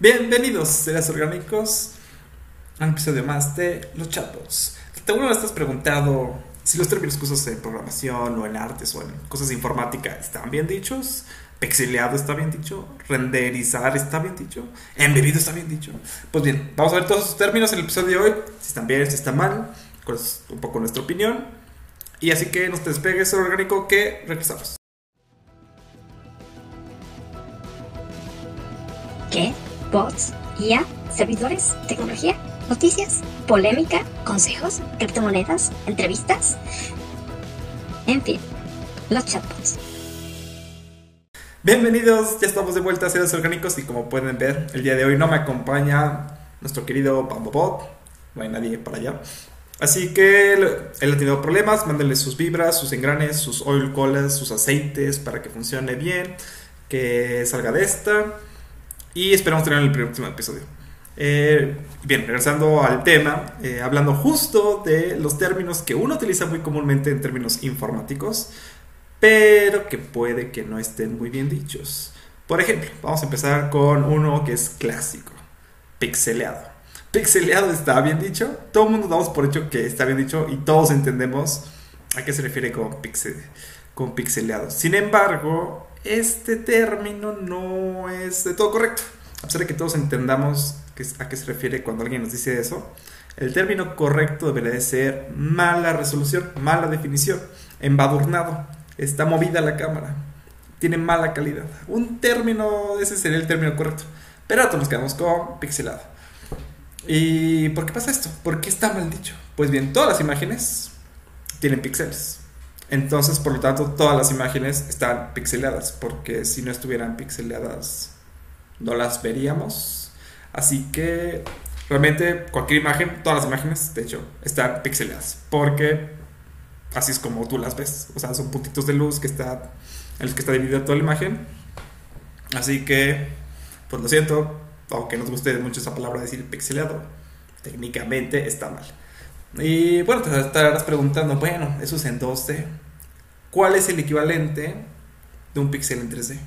Bienvenidos, seres orgánicos, a un episodio más de Los Chatbots. ¿Alguna vez te has preguntado si los términos que usas en programación o en artes o en cosas de informática están bien dichos? ¿Pixeleado está bien dicho? ¿Renderizar está bien dicho? ¿Embebido está bien dicho? Pues bien, vamos a ver todos esos términos en el episodio de hoy, si están bien, si están mal, cuál es un poco nuestra opinión. Y así que no te despegues, ser orgánico, que regresamos. ¿Qué? Bots, IA, servidores, tecnología, noticias, polémica, consejos, criptomonedas, entrevistas. En fin, los chatbots. Bienvenidos, ya estamos de vuelta a Seres Orgánicos y como pueden ver, el día de hoy no me acompaña nuestro querido Bambobot, no hay nadie para allá. Así que él ha tenido problemas, mándenle sus vibras, sus engranes, sus oil colas, sus aceites para que funcione bien, que salga de esta y esperamos tener el próximo episodio. Eh, bien, regresando al tema, eh, hablando justo de los términos que uno utiliza muy comúnmente en términos informáticos, pero que puede que no estén muy bien dichos. Por ejemplo, vamos a empezar con uno que es clásico, pixeleado. Pixeleado está bien dicho, todo el mundo damos por hecho que está bien dicho y todos entendemos a qué se refiere con, pixel, con pixeleado. Sin embargo, este término no es de todo correcto. A pesar de que todos entendamos a qué se refiere cuando alguien nos dice eso, el término correcto debería de ser mala resolución, mala definición, embadurnado, está movida la cámara, tiene mala calidad. Un término, ese sería el término correcto. Pero ahora nos quedamos con pixelado. ¿Y por qué pasa esto? ¿Por qué está mal dicho? Pues bien, todas las imágenes tienen píxeles. Entonces, por lo tanto, todas las imágenes están pixeladas, porque si no estuvieran pixeladas, no las veríamos. Así que realmente cualquier imagen, todas las imágenes, de hecho, están pixeladas, porque así es como tú las ves. O sea, son puntitos de luz que está, en los que está dividida toda la imagen. Así que, pues lo siento, aunque nos guste mucho esa palabra decir pixelado, técnicamente está mal. Y bueno, te estarás preguntando, bueno, eso es en 2D. ¿Cuál es el equivalente de un píxel en 3D?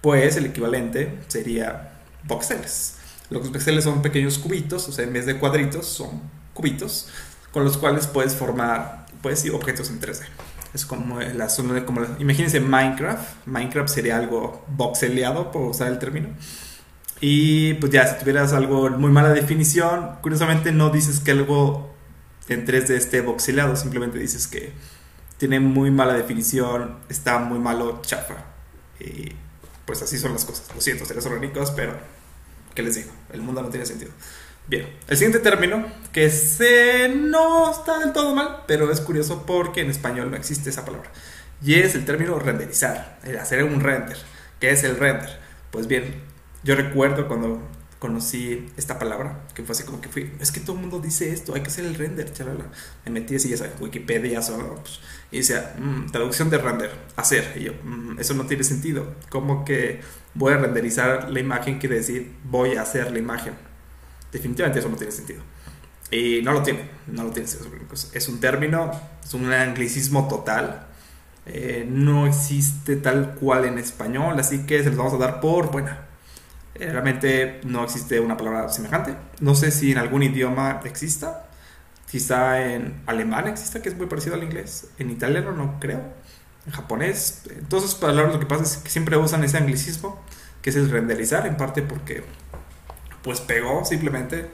Pues el equivalente sería voxeles. Los píxeles son pequeños cubitos, o sea, en vez de cuadritos, son cubitos con los cuales puedes formar pues, objetos en 3D. Es como la zona de, como imagínense Minecraft. Minecraft sería algo voxeleado, por usar el término. Y pues ya, si tuvieras algo muy mala definición, curiosamente no dices que algo en 3D esté voxeleado, simplemente dices que tiene muy mala definición, está muy malo, chafa. Y pues así son las cosas. Lo siento, seres orgánicos, pero ¿qué les digo? El mundo no tiene sentido. Bien, el siguiente término, que se no está del todo mal, pero es curioso porque en español no existe esa palabra. Y es el término renderizar, el hacer un render. ¿Qué es el render? Pues bien, yo recuerdo cuando conocí esta palabra, que fue así como que fui, es que todo el mundo dice esto, hay que hacer el render, chalala. Me metí así, ya sabes, Wikipedia, pues, y decía, mm, traducción de render, hacer. Y yo, mm, eso no tiene sentido. Como que voy a renderizar la imagen quiere decir voy a hacer la imagen. Definitivamente eso no tiene sentido. Y no lo tiene, no lo tiene. Es un término, es un anglicismo total. Eh, no existe tal cual en español, así que se los vamos a dar por buena. Eh, realmente no existe una palabra semejante. No sé si en algún idioma exista. Quizá en alemán exista, que es muy parecido al inglés. En italiano no creo. En japonés. Entonces, para lo que pasa es que siempre usan ese anglicismo, que es el renderizar, en parte porque pues pegó simplemente.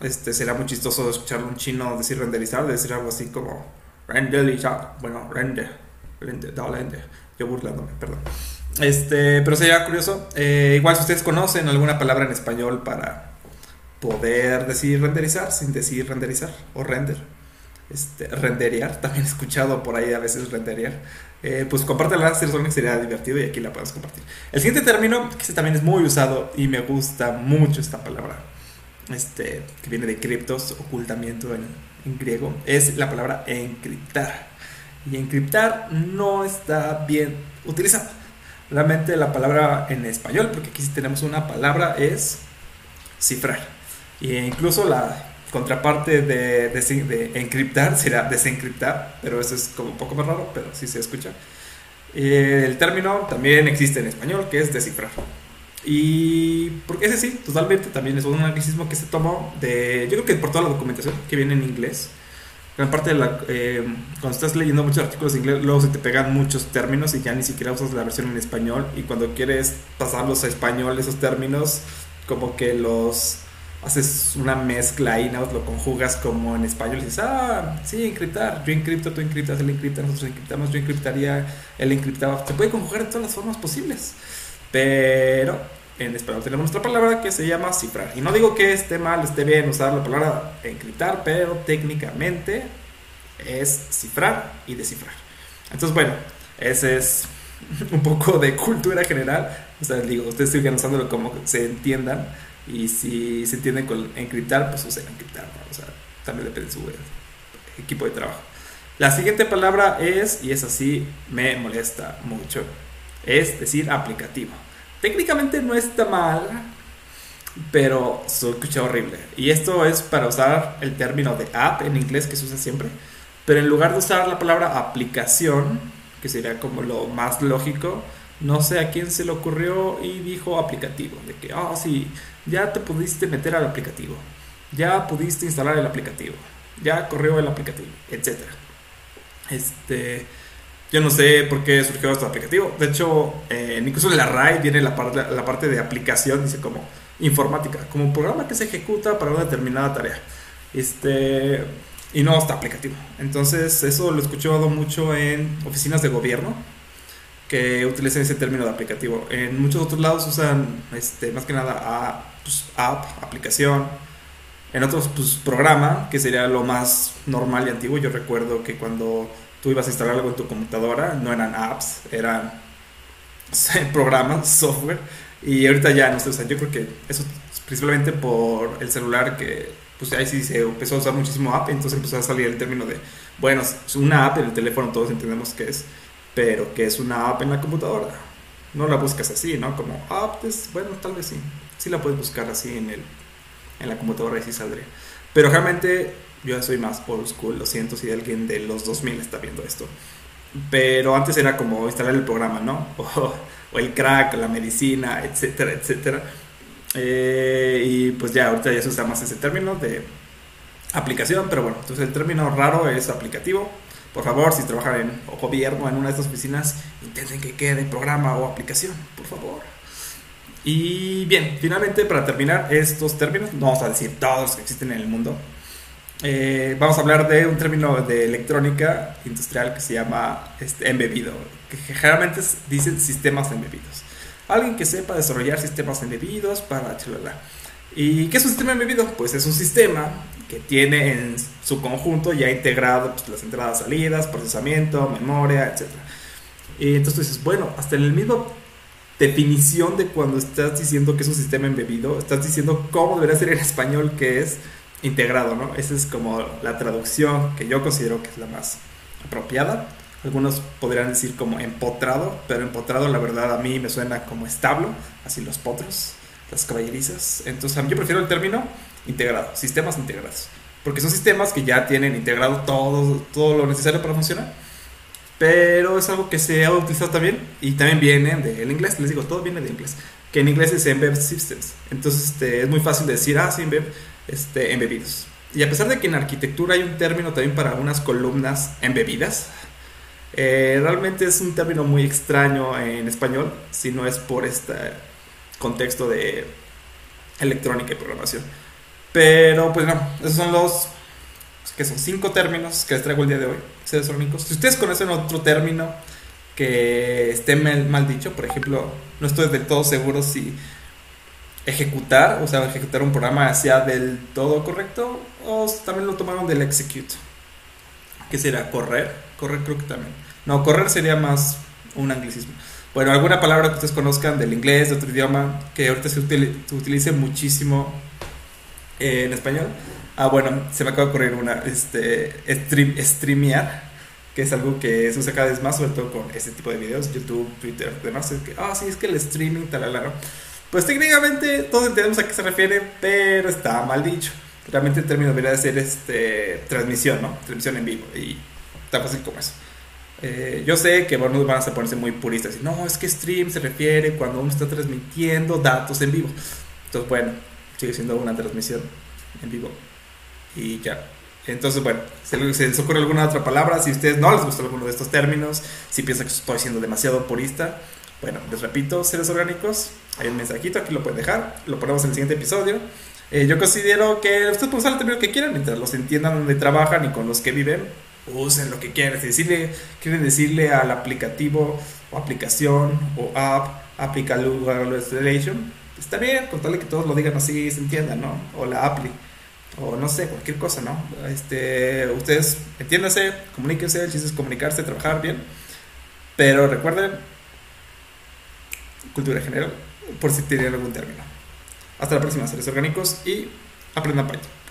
Este, será muy chistoso escuchar un chino decir renderizar, decir algo así como renderizar. Bueno, render. Render, render. Yo burlándome, perdón. Este, pero sería curioso. Eh, igual si ustedes conocen alguna palabra en español para poder decir renderizar sin decir renderizar o render. Este, renderear, también he escuchado por ahí a veces renderear. Eh, pues compártela, que sería divertido y aquí la podemos compartir. El siguiente término, que también es muy usado y me gusta mucho esta palabra, este, que viene de criptos, ocultamiento en, en griego, es la palabra encriptar. Y encriptar no está bien utilizado Realmente la palabra en español, porque aquí sí tenemos una palabra, es cifrar. E incluso la contraparte de, de, encriptar será desencriptar, pero eso es como un poco más raro, pero sí se escucha. El término también existe en español, que es descifrar. Y porque ese sí, totalmente también es un anglicismo que se tomó de, yo creo que por toda la documentación que viene en inglés. Gran parte de la, eh, cuando estás leyendo muchos artículos en inglés, luego se te pegan muchos términos y ya ni siquiera usas la versión en español. Y cuando quieres pasarlos a español, esos términos, como que los haces una mezcla y ¿no? lo conjugas como en español y dices, ah, sí, encriptar, yo encripto, tú encriptas, él encripta, nosotros encriptamos, yo encriptaría, él encriptaba. Se puede conjugar de todas las formas posibles. Pero en español tenemos nuestra palabra que se llama cifrar. Y no digo que esté mal, esté bien usar la palabra encriptar, pero técnicamente es cifrar y descifrar. Entonces, bueno, ese es un poco de cultura general. O sea, digo, ustedes sigan usándolo como se entiendan. Y si se entienden con encriptar, pues usen encriptar. O sea, también depende de su equipo de trabajo. La siguiente palabra es, y es así, me molesta mucho, es decir aplicativo. Técnicamente no está mal, pero se escucha horrible. Y esto es para usar el término de app en inglés que se usa siempre. Pero en lugar de usar la palabra aplicación, que sería como lo más lógico, no sé a quién se le ocurrió y dijo aplicativo. De que, ah, sí, ya te pudiste meter al aplicativo. Ya pudiste instalar el aplicativo. Ya corrió el aplicativo, etc. Este yo no sé por qué surgió este aplicativo. De hecho, eh, incluso en la RAI viene la, parte, la parte de aplicación, dice como informática, como un programa que se ejecuta para una determinada tarea. Este, y no está aplicativo. Entonces, eso lo he escuchado mucho en oficinas de gobierno que utilizan ese término de aplicativo. En muchos otros lados usan este, más que nada pues, app, aplicación. En otros, pues programa, que sería lo más normal y antiguo. Yo recuerdo que cuando tú ibas a instalar algo en tu computadora, no eran apps, eran programas, software, y ahorita ya no sé, o sea, yo creo que eso principalmente por el celular que pues ahí sí se empezó a usar muchísimo app, entonces empezó a salir el término de, bueno, es una app en el teléfono, todos entendemos que es, pero que es una app en la computadora. No la buscas así, ¿no? Como app, pues, bueno, tal vez sí. Sí la puedes buscar así en, el, en la computadora y sí saldría. Pero realmente yo soy más old school, lo siento si alguien de los 2000 está viendo esto. Pero antes era como instalar el programa, ¿no? O, el crack, la medicina, etcétera, etcétera. Eh, y pues ya, ahorita ya se usa más ese término de aplicación, pero bueno, entonces el término raro es aplicativo. Por favor, si trabajan en gobierno, en una de estas oficinas, intenten que quede programa o aplicación, por favor. Y bien, finalmente para terminar estos términos, no vamos a decir todos los que existen en el mundo, eh, vamos a hablar de un término de electrónica industrial que se llama este, embebido, que generalmente dicen sistemas embebidos. Alguien que sepa desarrollar sistemas embebidos para chalala. ¿Y qué es un sistema embebido? Pues es un sistema que tiene en su conjunto ya integrado pues, las entradas, salidas, procesamiento, memoria, etc. Y entonces tú dices, bueno, hasta en el mismo definición de cuando estás diciendo que es un sistema embebido, estás diciendo cómo debería ser en español que es integrado, ¿no? Esa es como la traducción que yo considero que es la más apropiada. Algunos podrían decir como empotrado, pero empotrado la verdad a mí me suena como establo, así los potros, las caballerizas. Entonces yo prefiero el término integrado, sistemas integrados, porque son sistemas que ya tienen integrado todo, todo lo necesario para funcionar. Pero es algo que se ha utilizado también y también viene del inglés, les digo, todo viene de inglés, que en inglés es Embed Systems. Entonces este, es muy fácil de decir, ah, sí, Embed este, embebidos. Y a pesar de que en arquitectura hay un término también para algunas columnas embebidas, eh, realmente es un término muy extraño en español, si no es por este contexto de electrónica y programación. Pero pues no, esos son los que son cinco términos que les traigo el día de hoy, Si ustedes conocen otro término que esté mal, dicho, por ejemplo, no estoy del todo seguro si ejecutar, o sea, ejecutar un programa sea del todo correcto, o también lo tomaron del execute, que será correr, correr creo que también. No, correr sería más un anglicismo. Bueno, alguna palabra que ustedes conozcan del inglés, de otro idioma, que ahorita se, utilice muchísimo en español. Ah, bueno, se me acaba de ocurrir una, este, stream, streamear, que es algo que se usa cada vez más, sobre todo con este tipo de videos, YouTube, Twitter, demás. Es que, ah, sí, es que el streaming, tal, tal, pues técnicamente todos entendemos a qué se refiere, pero está mal dicho. Realmente el término debería de ser este, transmisión, ¿no? Transmisión en vivo y tan fácil como eso. Eh, yo sé que algunos van a ponerse muy puristas y no, es que stream se refiere cuando uno está transmitiendo datos en vivo. Entonces, bueno, sigue siendo una transmisión en vivo. Y ya. Entonces, bueno, se les ocurre alguna otra palabra. Si a ustedes no les gusta alguno de estos términos, si piensan que estoy siendo demasiado purista, bueno, les repito, seres orgánicos, hay un mensajito, aquí lo pueden dejar, lo ponemos en el siguiente episodio. Eh, yo considero que ustedes pueden usar el término que quieran, mientras los entiendan donde trabajan y con los que viven, usen lo que quieran. Si decirle, quieren decirle al aplicativo o aplicación o app, aplica installation, está bien, con tal que todos lo digan así se entiendan, ¿no? O la appli, o no sé, cualquier cosa, ¿no? Este, ustedes entiéndanse, comuníquense, el es comunicarse, trabajar bien, pero recuerden, cultura general, por si tienen algún término. Hasta la próxima, seres orgánicos, y aprendan Python.